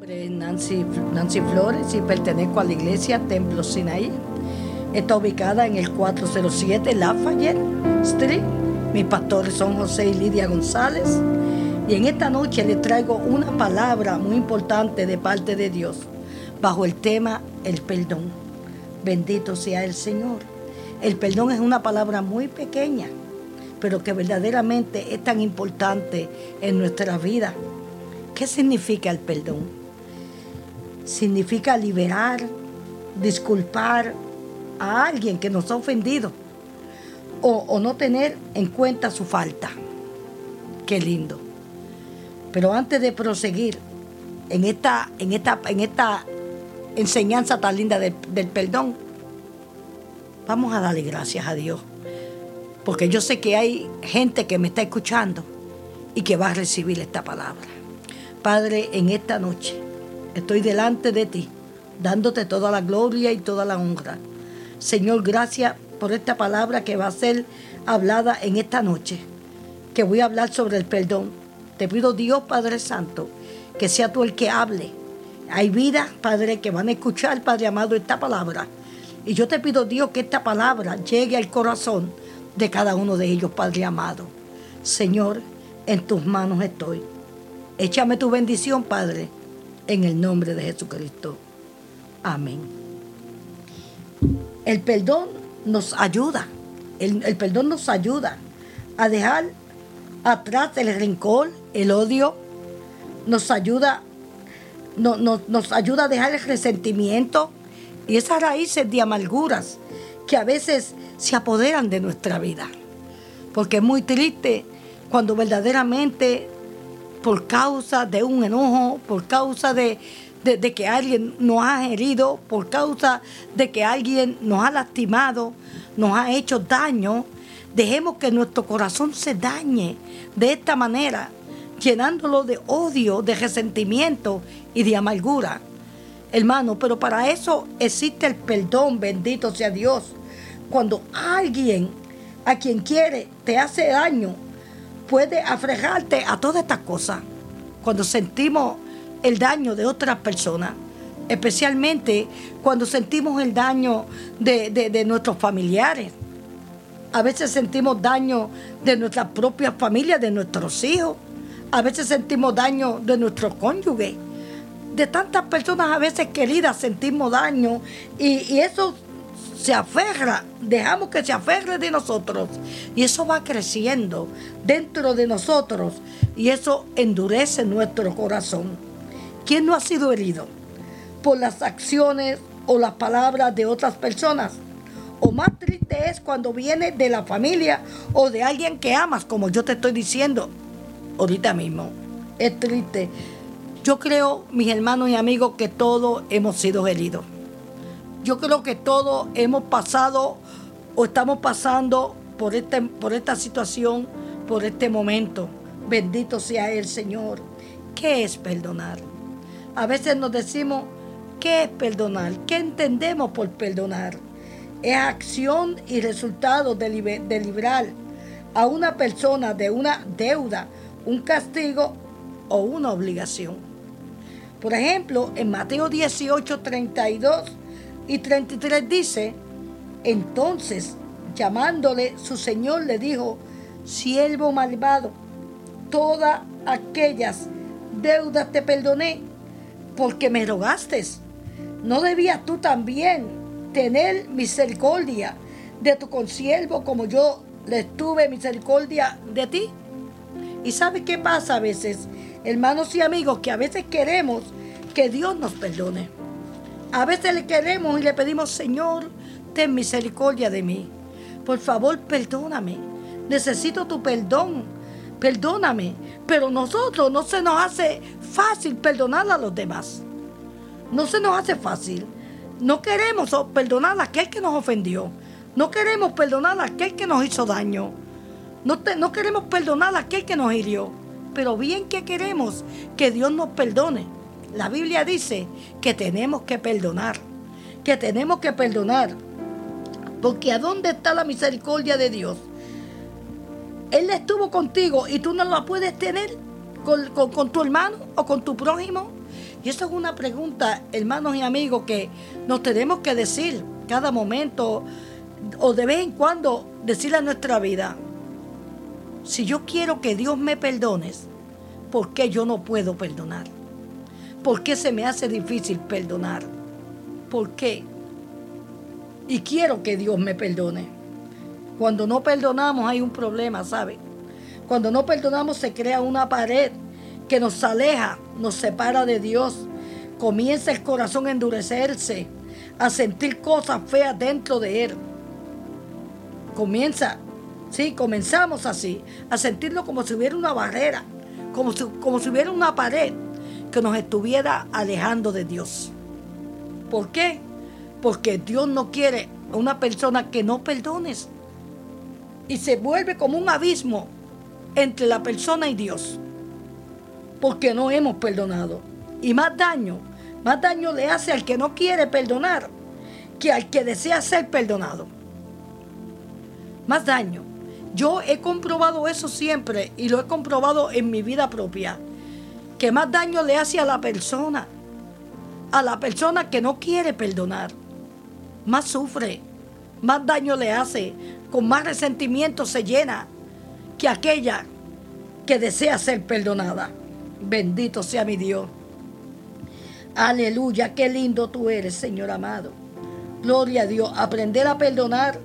nombre es Nancy, Nancy Flores y pertenezco a la iglesia Templo Sinaí. Está ubicada en el 407 Lafayette Street. Mis pastores son José y Lidia González. Y en esta noche les traigo una palabra muy importante de parte de Dios bajo el tema el perdón. Bendito sea el Señor. El perdón es una palabra muy pequeña, pero que verdaderamente es tan importante en nuestra vida. ¿Qué significa el perdón? Significa liberar, disculpar a alguien que nos ha ofendido o, no tener en cuenta su falta. Qué lindo. Pero antes de proseguir en esta, en esta, en esta enseñanza tan linda del perdón, vamos a darle gracias a Dios. Porque yo sé que hay gente que me está escuchando y que va a recibir esta palabra. Padre, en esta noche estoy delante de ti, dándote toda la gloria y toda la honra. Señor, gracias por esta palabra que va a ser hablada en esta noche, que voy a hablar sobre el perdón. Te pido Dios, Padre Santo, que sea tú el que hable. Hay vidas, Padre, que van a escuchar, Padre amado, esta palabra. Y yo te pido, Dios, que esta palabra llegue al corazón de cada uno de ellos, Padre amado. Señor, en tus manos estoy. Échame tu bendición, Padre, en el nombre de Jesucristo. Amén. El perdón nos ayuda, el, el perdón nos ayuda a dejar atrás el rencor, el odio, nos ayuda, no, no, nos ayuda a dejar el resentimiento y esas raíces de amarguras que a veces se apoderan de nuestra vida. Porque es muy triste cuando verdaderamente por causa de un enojo, por causa de, de, que alguien nos ha herido, por causa de que alguien nos ha lastimado, nos ha hecho daño, dejemos que nuestro corazón se dañe de esta manera, llenándolo de odio, de resentimiento y de amargura. Hermano, pero para eso existe el perdón, bendito sea Dios. Cuando alguien a quien quiere te hace daño, puede afrejarte a todas estas cosas. Cuando sentimos el daño de otras personas, especialmente cuando sentimos el daño de, de, nuestros familiares. A veces sentimos daño de nuestra propia familia, de nuestros hijos. A veces sentimos daño de nuestro cónyuge. De tantas personas a veces queridas sentimos daño y eso se aferra, dejamos que se aferre de nosotros y eso va creciendo dentro de nosotros y eso endurece nuestro corazón. ¿Quién no ha sido herido por las acciones o las palabras de otras personas? O más triste es cuando viene de la familia o de alguien que amas, como yo te estoy diciendo ahorita mismo. Es triste. Yo creo, mis hermanos y amigos, que todos hemos sido heridos. Yo creo que todos hemos pasado o estamos pasando por, este, por esta situación, por este momento. Bendito sea el Señor. ¿Qué es perdonar? A veces nos decimos, ¿qué es perdonar? ¿Qué entendemos por perdonar? Es acción y resultado de, de librar a una persona de una deuda, un castigo o una obligación. Por ejemplo, en Mateo 18, 32 y 33 dice, entonces llamándole su señor le dijo, siervo malvado, todas aquellas deudas te perdoné porque me rogaste. ¿No debías tú también tener misericordia de tu consiervo como yo le tuve misericordia de ti? ¿Y sabes qué pasa a veces, hermanos y amigos? Que a veces queremos que Dios nos perdone. A veces le queremos y le pedimos, Señor, ten misericordia de mí. Por favor, perdóname. Necesito tu perdón. Perdóname. Pero nosotros no se nos hace fácil perdonar a los demás. No se nos hace fácil. No queremos perdonar a aquel que nos ofendió. No queremos perdonar a aquel que nos hizo daño. No, te, no queremos perdonar a aquel que nos hirió. Pero bien que queremos que Dios nos perdone. La Biblia dice que tenemos que perdonar. Que tenemos que perdonar. Porque ¿a dónde está la misericordia de Dios? Él estuvo contigo y tú no la puedes tener con, tu hermano o con tu prójimo. Y eso es una pregunta, hermanos y amigos, que nos tenemos que decir cada momento o de vez en cuando decir a nuestra vida, si yo quiero que Dios me perdone, ¿por qué yo no puedo perdonar? ¿Por qué se me hace difícil perdonar? ¿Por qué? Y quiero que Dios me perdone. Cuando no perdonamos hay un problema, ¿sabe? Cuando no perdonamos se crea una pared que nos aleja, nos separa de Dios. Comienza el corazón a endurecerse, a sentir cosas feas dentro de él. Comienza, sí, comenzamos así, a sentirlo como si hubiera una barrera, como si, como si hubiera una pared que nos estuviera alejando de Dios. ¿Por qué? Porque Dios no quiere a una persona que no perdones. Y se vuelve como un abismo entre la persona y Dios porque no hemos perdonado. Y más daño, más daño le hace al que no quiere perdonar que al que desea ser perdonado. Más daño. Yo he comprobado eso siempre y lo he comprobado en mi vida propia. Que más daño le hace a la persona, a la persona que no quiere perdonar. Más sufre, más daño le hace, con más resentimiento se llena que aquella que desea ser perdonada. Bendito sea mi Dios. Aleluya, qué lindo tú eres, Señor amado. Gloria a Dios. Aprender a perdonar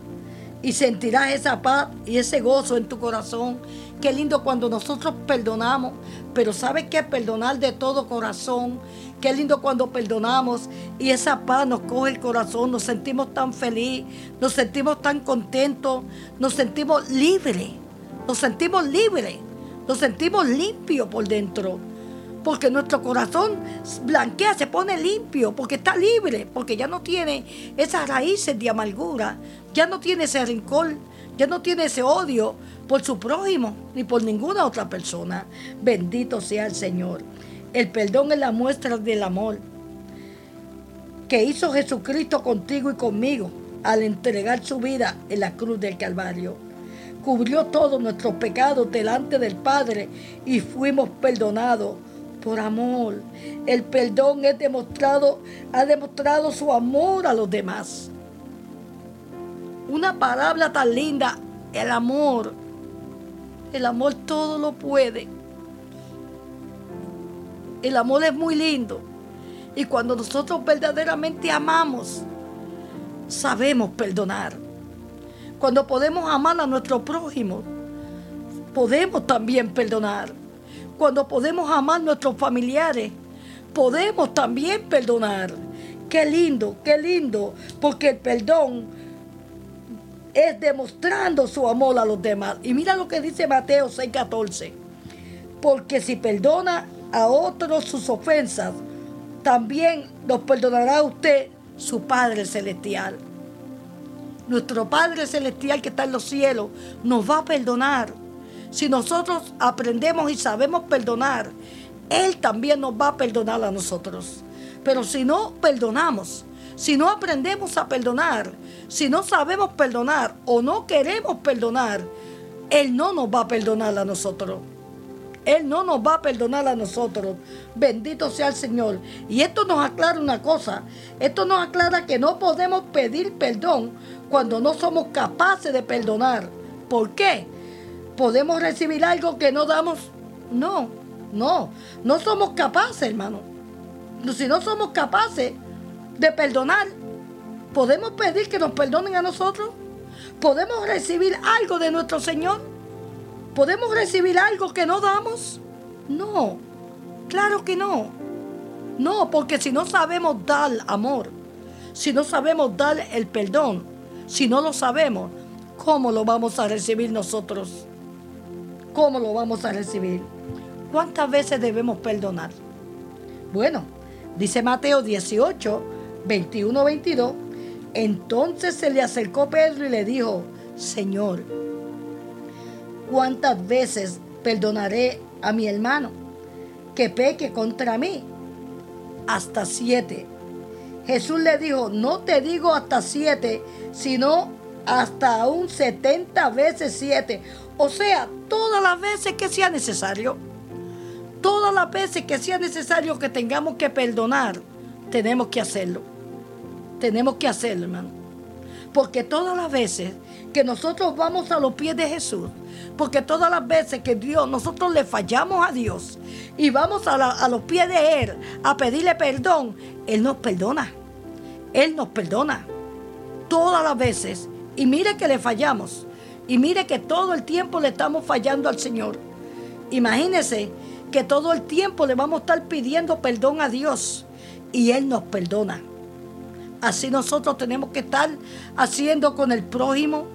y sentirás esa paz y ese gozo en tu corazón. Qué lindo cuando nosotros perdonamos, pero ¿sabes qué? Perdonar de todo corazón. Qué lindo cuando perdonamos y esa paz nos coge el corazón, nos sentimos tan feliz, nos sentimos tan contentos, nos sentimos libres, nos sentimos libres. Nos sentimos limpios por dentro. Porque nuestro corazón blanquea, se pone limpio, porque está libre, porque ya no tiene esas raíces de amargura, ya no tiene ese rincón, ya no tiene ese odio por su prójimo ni por ninguna otra persona. Bendito sea el Señor. El perdón es la muestra del amor que hizo Jesucristo contigo y conmigo al entregar su vida en la cruz del Calvario cubrió todos nuestros pecados delante del Padre y fuimos perdonados por amor. El perdón es demostrado, ha demostrado su amor a los demás. Una palabra tan linda, el amor. El amor todo lo puede. El amor es muy lindo. Y cuando nosotros verdaderamente amamos, sabemos perdonar. Cuando podemos amar a nuestro prójimo, podemos también perdonar. Cuando podemos amar a nuestros familiares, podemos también perdonar. Qué lindo, qué lindo, porque el perdón es demostrando su amor a los demás. Y mira lo que dice Mateo 6:14. Porque si perdona a otros sus ofensas, también nos perdonará usted su Padre Celestial nuestro Padre Celestial que está en los cielos nos va a perdonar. Si nosotros aprendemos y sabemos perdonar, Él también nos va a perdonar a nosotros. Pero si no perdonamos, si no aprendemos a perdonar, si no sabemos perdonar o no queremos perdonar, Él no nos va a perdonar a nosotros. Él no nos va a perdonar a nosotros. Bendito sea el Señor. Y esto nos aclara una cosa. Esto nos aclara que no podemos pedir perdón cuando no somos capaces de perdonar. ¿Por qué? ¿Podemos recibir algo que no damos? No, no, no somos capaces, hermano. Si no somos capaces de perdonar, ¿podemos pedir que nos perdonen a nosotros? ¿Podemos recibir algo de nuestro Señor? ¿Podemos recibir algo que no damos? No, claro que no. No, porque si no sabemos dar amor, si no sabemos dar el perdón, si no lo sabemos, ¿cómo lo vamos a recibir nosotros? ¿Cómo lo vamos a recibir? ¿Cuántas veces debemos perdonar? Bueno, dice Mateo 18, 21, 22. Entonces se le acercó Pedro y le dijo, Señor, ¿cuántas veces perdonaré a mi hermano que peque contra mí? Hasta siete. Jesús le dijo, no te digo hasta siete, sino hasta un 70 veces siete. O sea, todas las veces que sea necesario. Todas las veces que sea necesario que tengamos que perdonar, tenemos que hacerlo. Tenemos que hacerlo, hermano. Porque todas las veces que nosotros vamos a los pies de Jesús, porque todas las veces que Dios, nosotros le fallamos a Dios y vamos a, los pies de Él a pedirle perdón, Él nos perdona. Él nos perdona. Todas las veces. Y mire que le fallamos. Y mire que todo el tiempo le estamos fallando al Señor. Imagínese que todo el tiempo le vamos a estar pidiendo perdón a Dios y Él nos perdona. Así nosotros tenemos que estar haciendo con el prójimo,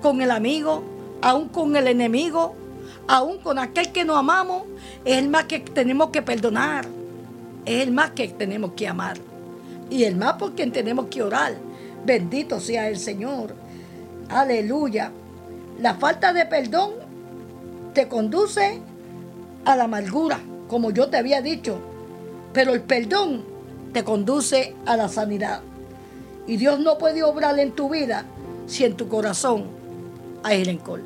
con el amigo, aún con el enemigo, aún con aquel que nos amamos. Es el más que tenemos que perdonar. Es el más que tenemos que amar. Y el más por quien tenemos que orar. Bendito sea el Señor. Aleluya. La falta de perdón te conduce a la amargura, como yo te había dicho. Pero el perdón te conduce a la sanidad. Y Dios no puede obrar en tu vida si en tu corazón hay rencor.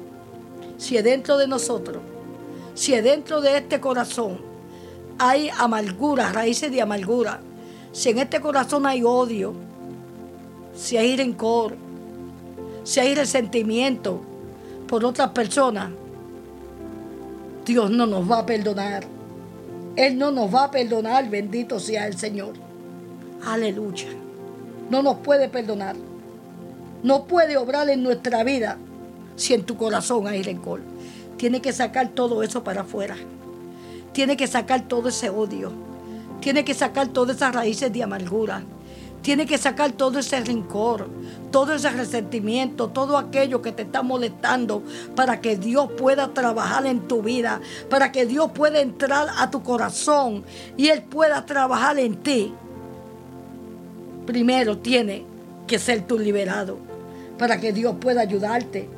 Si dentro de nosotros, si dentro de este corazón hay amargura, raíces de amargura, si en este corazón hay odio, si hay rencor, si hay resentimiento, por otras personas, Dios no nos va a perdonar. Él no nos va a perdonar, bendito sea el Señor. Aleluya. No nos puede perdonar. No puede obrar en nuestra vida si en tu corazón hay rencor. Tiene que sacar todo eso para afuera. Tiene que sacar todo ese odio. Tiene que sacar todas esas raíces de amargura. Tiene que sacar todo ese rencor, todo ese resentimiento, todo aquello que te está molestando para que Dios pueda trabajar en tu vida, para que Dios pueda entrar a tu corazón y Él pueda trabajar en ti. Primero tiene que ser tú liberado para que Dios pueda ayudarte.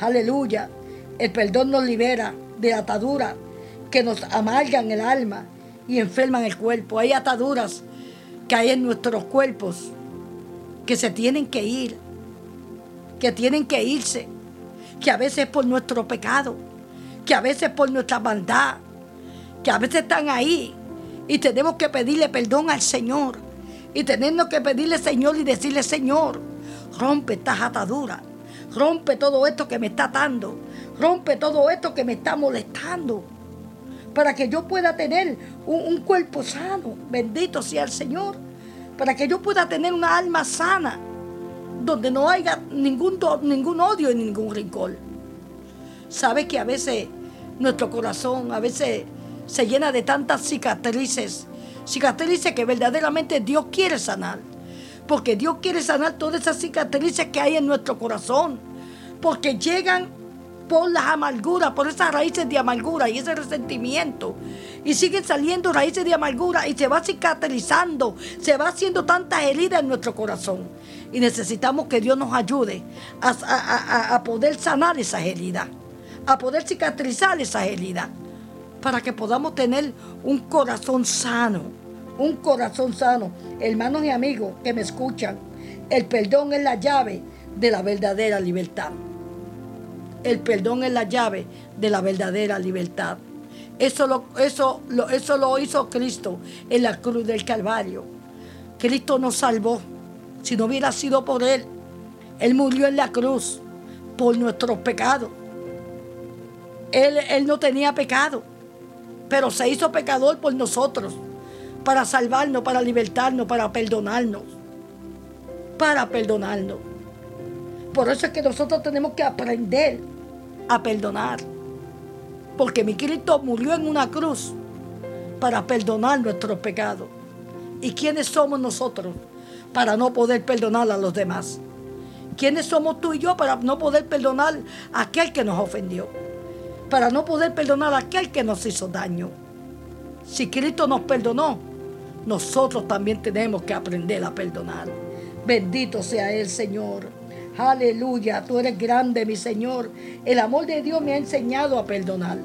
Aleluya. El perdón nos libera de ataduras que nos amargan el alma y enferman el cuerpo. Hay ataduras que hay en nuestros cuerpos que se tienen que ir, que tienen que irse, que a veces por nuestro pecado, que a veces por nuestra maldad, que a veces están ahí y tenemos que pedirle perdón al Señor y tenemos que pedirle Señor y decirle Señor, rompe estas ataduras, rompe todo esto que me está atando, rompe todo esto que me está molestando para que yo pueda tener un, cuerpo sano, bendito sea el Señor, para que yo pueda tener una alma sana, donde no haya ningún, ningún odio y ningún rincón. Sabe que a veces nuestro corazón, a veces se llena de tantas cicatrices, cicatrices que verdaderamente Dios quiere sanar, porque Dios quiere sanar todas esas cicatrices que hay en nuestro corazón, porque llegan por las amarguras, por esas raíces de amargura y ese resentimiento. Y siguen saliendo raíces de amargura y se va cicatrizando, se va haciendo tantas heridas en nuestro corazón. Y necesitamos que Dios nos ayude a, a poder sanar esas heridas, a poder cicatrizar esas heridas, para que podamos tener un corazón sano, un corazón sano. Hermanos y amigos que me escuchan, el perdón es la llave de la verdadera libertad. El perdón es la llave de la verdadera libertad. Eso lo, eso, eso lo hizo Cristo en la cruz del Calvario. Cristo nos salvó. Si no hubiera sido por Él, Él murió en la cruz por nuestros pecados. Él, él no tenía pecado, pero se hizo pecador por nosotros, para salvarnos, para libertarnos, para perdonarnos. Para perdonarnos. Por eso es que nosotros tenemos que aprender a perdonar. Porque mi Cristo murió en una cruz para perdonar nuestros pecados. ¿Y quiénes somos nosotros para no poder perdonar a los demás? ¿Quiénes somos tú y yo para no poder perdonar a aquel que nos ofendió? Para no poder perdonar a aquel que nos hizo daño. Si Cristo nos perdonó, nosotros también tenemos que aprender a perdonar. Bendito sea el Señor. Aleluya, tú eres grande, mi Señor. El amor de Dios me ha enseñado a perdonar.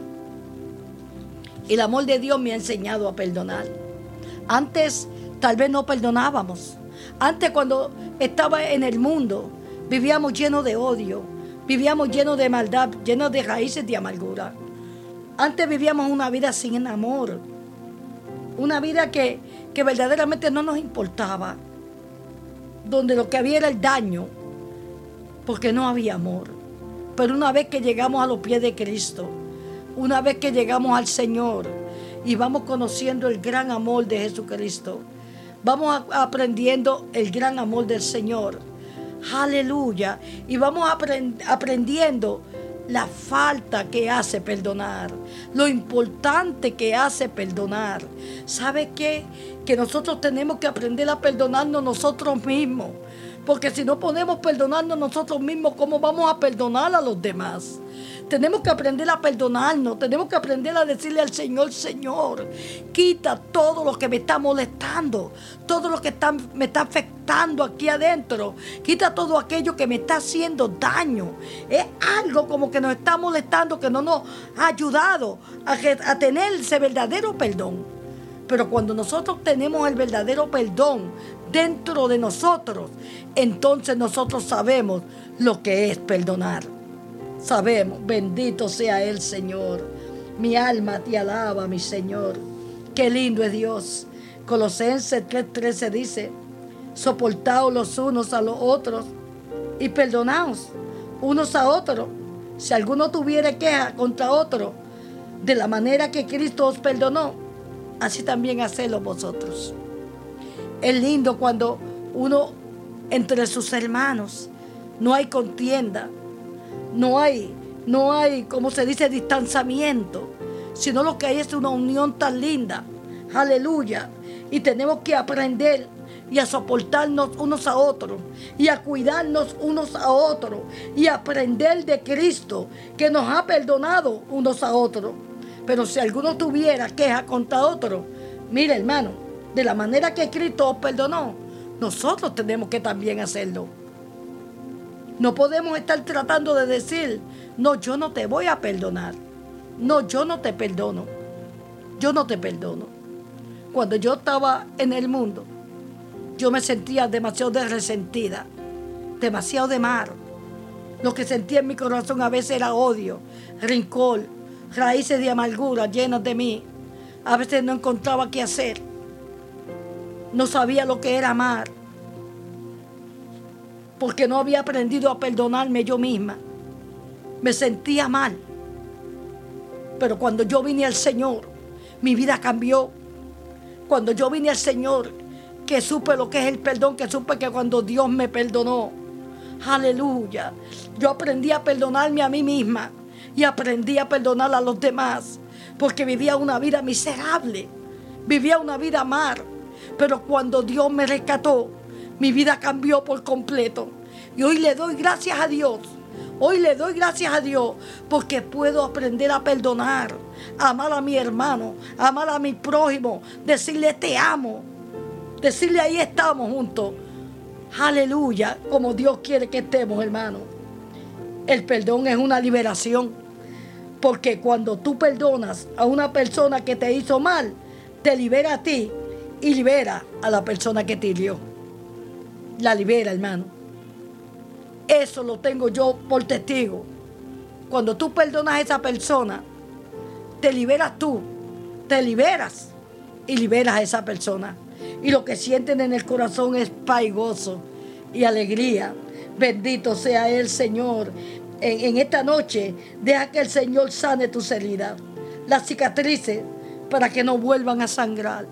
El amor de Dios me ha enseñado a perdonar. Antes tal vez no perdonábamos. Antes cuando estaba en el mundo, vivíamos llenos de odio, vivíamos llenos de maldad, llenos de raíces de amargura. Antes vivíamos una vida sin amor, Una vida que, que verdaderamente no nos importaba. Donde lo que había era el daño. Porque no había amor. Pero una vez que llegamos a los pies de Cristo, una vez que llegamos al Señor y vamos conociendo el gran amor de Jesucristo, vamos aprendiendo el gran amor del Señor. Aleluya. Y vamos aprendiendo la falta que hace perdonar, lo importante que hace perdonar. ¿Sabe qué? Que nosotros tenemos que aprender a perdonarnos nosotros mismos. Porque si no podemos perdonarnos nosotros mismos, ¿cómo vamos a perdonar a los demás? Tenemos que aprender a perdonarnos, tenemos que aprender a decirle al Señor, Señor, quita todo lo que me está molestando, todo lo que está, me está afectando aquí adentro, quita todo aquello que me está haciendo daño. Es algo como que nos está molestando, que no nos ha ayudado a, a tener ese verdadero perdón. Pero cuando nosotros tenemos el verdadero perdón dentro de nosotros, entonces nosotros sabemos lo que es perdonar. Sabemos, bendito sea el Señor. Mi alma te alaba, mi Señor. Qué lindo es Dios. Colosenses 3:13 dice, soportaos los unos a los otros y perdonaos unos a otros. Si alguno tuviera queja contra otro, de la manera que Cristo os perdonó, así también hacedlo vosotros. Es lindo cuando uno entre sus hermanos no hay contienda, no hay, no hay, como se dice, distanciamiento, sino lo que hay es una unión tan linda. Aleluya. Y tenemos que aprender y a soportarnos unos a otros y a cuidarnos unos a otros y aprender de Cristo que nos ha perdonado unos a otros. Pero si alguno tuviera queja contra otro, mire hermano, de la manera que Cristo perdonó, nosotros tenemos que también hacerlo. No podemos estar tratando de decir, no, yo no te voy a perdonar. No, yo no te perdono. Yo no te perdono. Cuando yo estaba en el mundo, yo me sentía demasiado resentida, demasiado de mar. Lo que sentía en mi corazón a veces era odio, rincón, raíces de amargura llenas de mí. A veces no encontraba qué hacer. No sabía lo que era amar porque no había aprendido a perdonarme yo misma. Me sentía mal. Pero cuando yo vine al Señor, mi vida cambió. Cuando yo vine al Señor, que supe lo que es el perdón, que supe que cuando Dios me perdonó, aleluya, yo aprendí a perdonarme a mí misma y aprendí a perdonar a los demás, porque vivía una vida miserable, vivía una vida mal. Pero cuando Dios me rescató, mi vida cambió por completo. Y hoy le doy gracias a Dios. Hoy le doy gracias a Dios porque puedo aprender a perdonar, amar a mi hermano, amar a mi prójimo, decirle te amo, decirle ahí estamos juntos. Aleluya, como Dios quiere que estemos, hermano. El perdón es una liberación, porque cuando tú perdonas a una persona que te hizo mal, te libera a ti y libera a la persona que te hirió la libera, hermano. Eso lo tengo yo por testigo. Cuando tú perdonas a esa persona, te liberas tú, te liberas y liberas a esa persona. Y lo que sienten en el corazón es paz y gozo y alegría. Bendito sea el Señor. En, esta noche, deja que el Señor sane tus heridas, las cicatrices, para que no vuelvan a sangrar.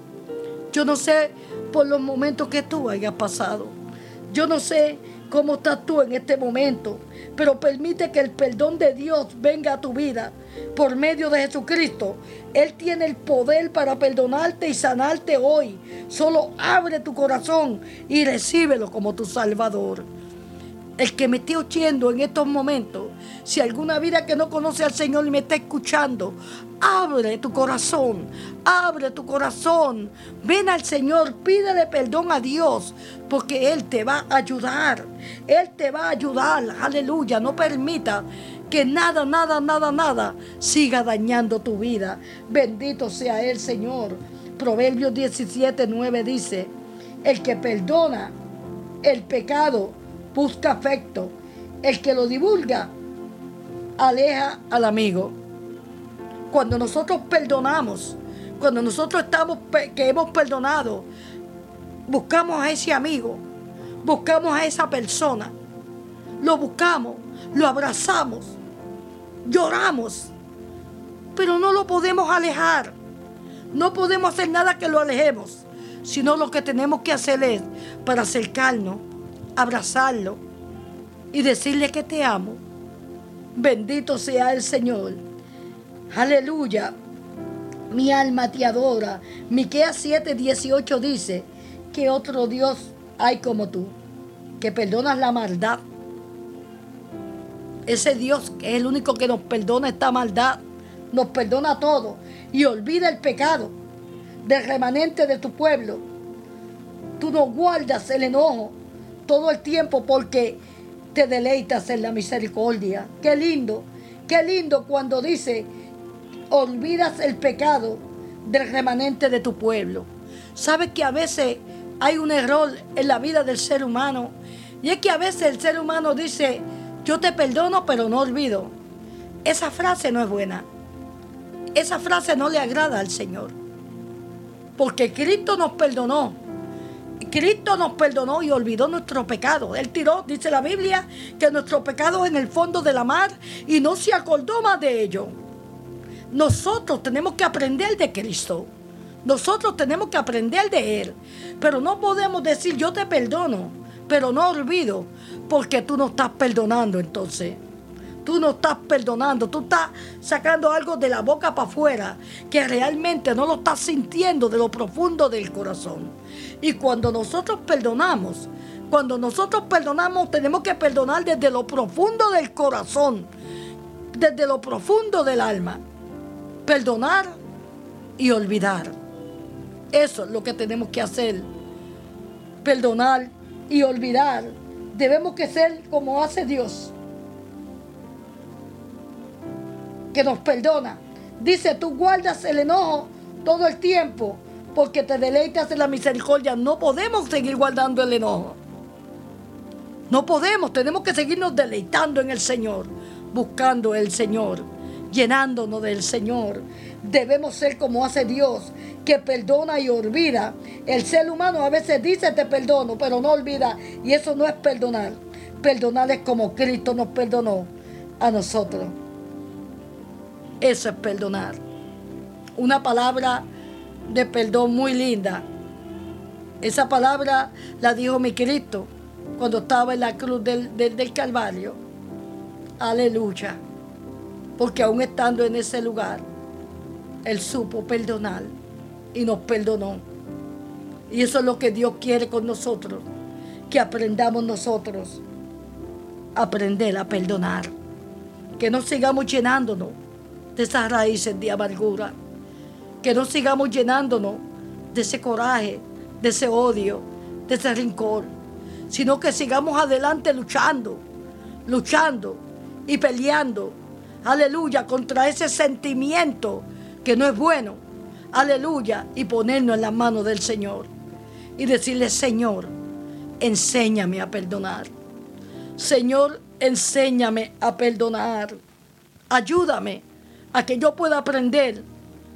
Yo no sé por los momentos que tú hayas pasado. Yo no sé cómo estás tú en este momento, pero permite que el perdón de Dios venga a tu vida por medio de Jesucristo. Él tiene el poder para perdonarte y sanarte hoy. Solo abre tu corazón y recíbelo como tu Salvador el que me esté oyendo en estos momentos, si alguna vida que no conoce al Señor y me está escuchando, abre tu corazón, abre tu corazón, ven al Señor, pídele perdón a Dios, porque Él te va a ayudar, Él te va a ayudar, aleluya, no permita que nada, nada, nada, nada siga dañando tu vida. Bendito sea el Señor. Proverbios 17, 9 dice, el que perdona el pecado, busca afecto. El que lo divulga aleja al amigo. Cuando nosotros perdonamos, Cuando nosotros estamos que hemos perdonado, buscamos a ese amigo, buscamos a esa persona, lo buscamos, lo abrazamos, lloramos, pero no lo podemos alejar. No podemos hacer nada que lo alejemos, sino lo que tenemos que hacer es para acercarnos, abrazarlo y decirle que te amo. Bendito sea el Señor. Aleluya. Mi alma te adora. Miqueas 7, 18 dice que otro Dios hay como tú, que perdonas la maldad. Ese Dios que es el único que nos perdona esta maldad, nos perdona todo y olvida el pecado del remanente de tu pueblo. Tú no guardas el enojo todo el tiempo porque te deleitas en la misericordia. Qué lindo, qué lindo cuando dice, olvidas el pecado del remanente de tu pueblo. Sabes que a veces hay un error en la vida del ser humano y es que a veces el ser humano dice, yo te perdono pero no olvido. Esa frase no es buena. Esa frase no le agrada al Señor. Porque Cristo nos perdonó Cristo nos perdonó y olvidó nuestro pecado. Él tiró, dice la Biblia, que nuestro pecado en el fondo de la mar y no se acordó más de ello. Nosotros tenemos que aprender de Cristo. Nosotros tenemos que aprender de Él. Pero no podemos decir yo te perdono, pero no olvido, porque tú no estás perdonando entonces. Tú no estás perdonando, tú estás sacando algo de la boca para afuera que realmente no lo estás sintiendo de lo profundo del corazón. Y cuando nosotros perdonamos, cuando nosotros perdonamos, tenemos que perdonar desde lo profundo del corazón, desde lo profundo del alma. Perdonar y olvidar. Eso es lo que tenemos que hacer. Perdonar y olvidar. Debemos que ser como hace Dios. Que nos perdona. Dice, tú guardas el enojo todo el tiempo porque te deleitas en la misericordia. No podemos seguir guardando el enojo. No podemos, tenemos que seguirnos deleitando en el Señor, buscando el Señor, llenándonos del Señor. Debemos ser como hace Dios, que perdona y olvida. El ser humano a veces dice te perdono, pero no olvida. Y eso no es perdonar. Perdonar es como Cristo nos perdonó a nosotros. Eso es perdonar. Una palabra de perdón muy linda. Esa palabra la dijo mi Cristo cuando estaba en la cruz del, del, Calvario. Aleluya. Porque aún estando en ese lugar, Él supo perdonar y nos perdonó. Y eso es lo que Dios quiere con nosotros. Que aprendamos nosotros a aprender a perdonar. Que no sigamos llenándonos de esas raíces de amargura que no sigamos llenándonos de ese coraje, de ese odio, de ese rincón, sino que sigamos adelante luchando, luchando y peleando, aleluya, contra ese sentimiento que no es bueno, aleluya, y ponernos en las manos del Señor y decirle, Señor, enséñame a perdonar. Señor, enséñame a perdonar. Ayúdame a que yo pueda aprender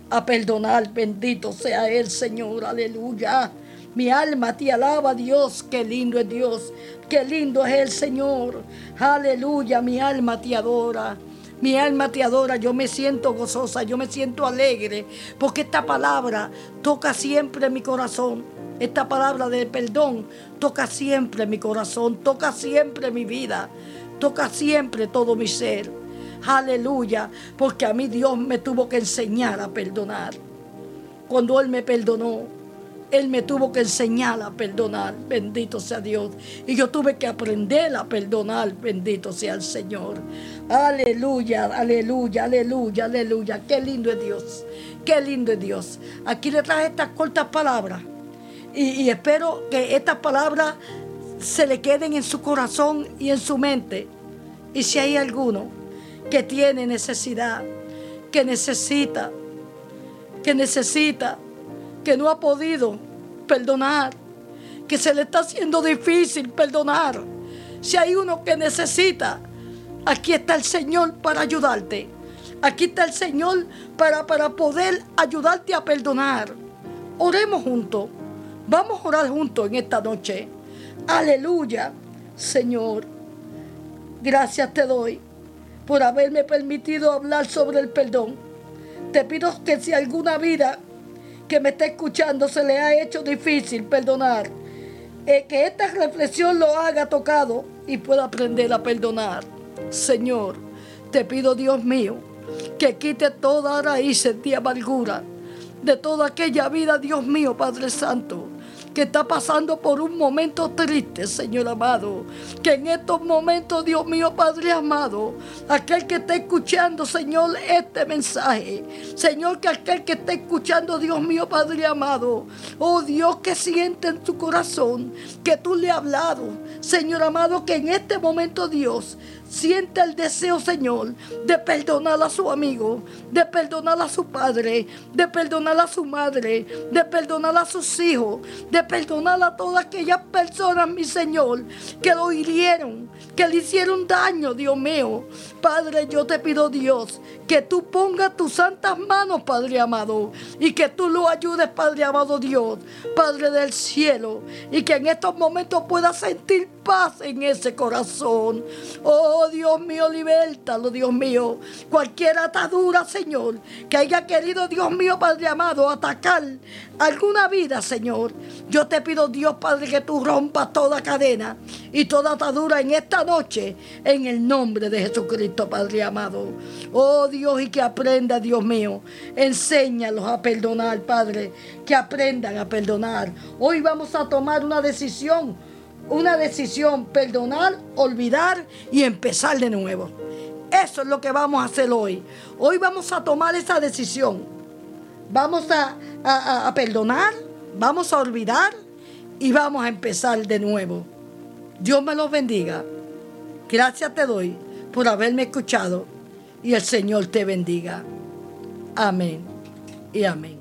a perdonar. Bendito sea el Señor, aleluya. Mi alma te alaba, Dios. Qué lindo es Dios. Qué lindo es el Señor. Aleluya. Mi alma te adora. Mi alma te adora. Yo me siento gozosa. Yo me siento alegre. Porque esta palabra toca siempre mi corazón. Esta palabra de perdón toca siempre mi corazón. Toca siempre mi vida. Toca siempre todo mi ser. Aleluya. Porque a mí Dios me tuvo que enseñar a perdonar. Cuando Él me perdonó, Él me tuvo que enseñar a perdonar. Bendito sea Dios. Y yo tuve que aprender a perdonar. Bendito sea el Señor. Aleluya, aleluya, aleluya, aleluya. Qué lindo es Dios. Qué lindo es Dios. Aquí le traje estas cortas palabras. Y, y espero que estas palabras se le queden en su corazón y en su mente. Y si hay alguno que tiene necesidad, que necesita, que necesita, que no ha podido perdonar, que se le está haciendo difícil perdonar. Si hay uno que necesita, aquí está el Señor para ayudarte. Aquí está el Señor para, para poder ayudarte a perdonar. Oremos juntos. Vamos a orar juntos en esta noche. Aleluya, Señor. Gracias te doy por haberme permitido hablar sobre el perdón. Te pido que si alguna vida que me está escuchando se le ha hecho difícil perdonar, eh, que esta reflexión lo haga tocado y pueda aprender a perdonar. Señor, te pido, Dios mío, que quite toda raíz de amargura de toda aquella vida, Dios mío, Padre Santo que está pasando por un momento triste, Señor amado. Que en estos momentos, Dios mío, Padre amado, aquel que está escuchando, Señor, este mensaje, Señor, que aquel que está escuchando, Dios mío, Padre amado, oh Dios, que siente en tu corazón que tú le has hablado, Señor amado, que en este momento, Dios, siente el deseo, Señor, de perdonar a su amigo, de perdonar a su padre, de perdonar a su madre, de perdonar a sus hijos, de perdonar a todas aquellas personas, mi Señor, que lo hirieron, que le hicieron daño, Dios mío. Padre, yo te pido, Dios, que tú pongas tus santas manos, Padre amado, y que tú lo ayudes, Padre amado Dios, Padre del cielo, y que en estos momentos pueda sentir paz en ese corazón. Oh Dios mío, libértalo, Dios mío. Cualquier atadura, Señor, que haya querido, Dios mío, Padre amado, atacar alguna vida, Señor. Yo te pido, Dios Padre, que tú rompas toda cadena y toda atadura en esta noche, en el nombre de Jesucristo, Padre amado. Oh Dios, y que aprenda, Dios mío, enséñalos a perdonar, Padre, que aprendan a perdonar. Hoy vamos a tomar una decisión, una decisión, perdonar, olvidar y empezar de nuevo. Eso es lo que vamos a hacer hoy. Hoy vamos a tomar esa decisión. Vamos a, a perdonar vamos a olvidar y vamos a empezar de nuevo. Dios me los bendiga. Gracias te doy por haberme escuchado y el Señor te bendiga. Amén y amén.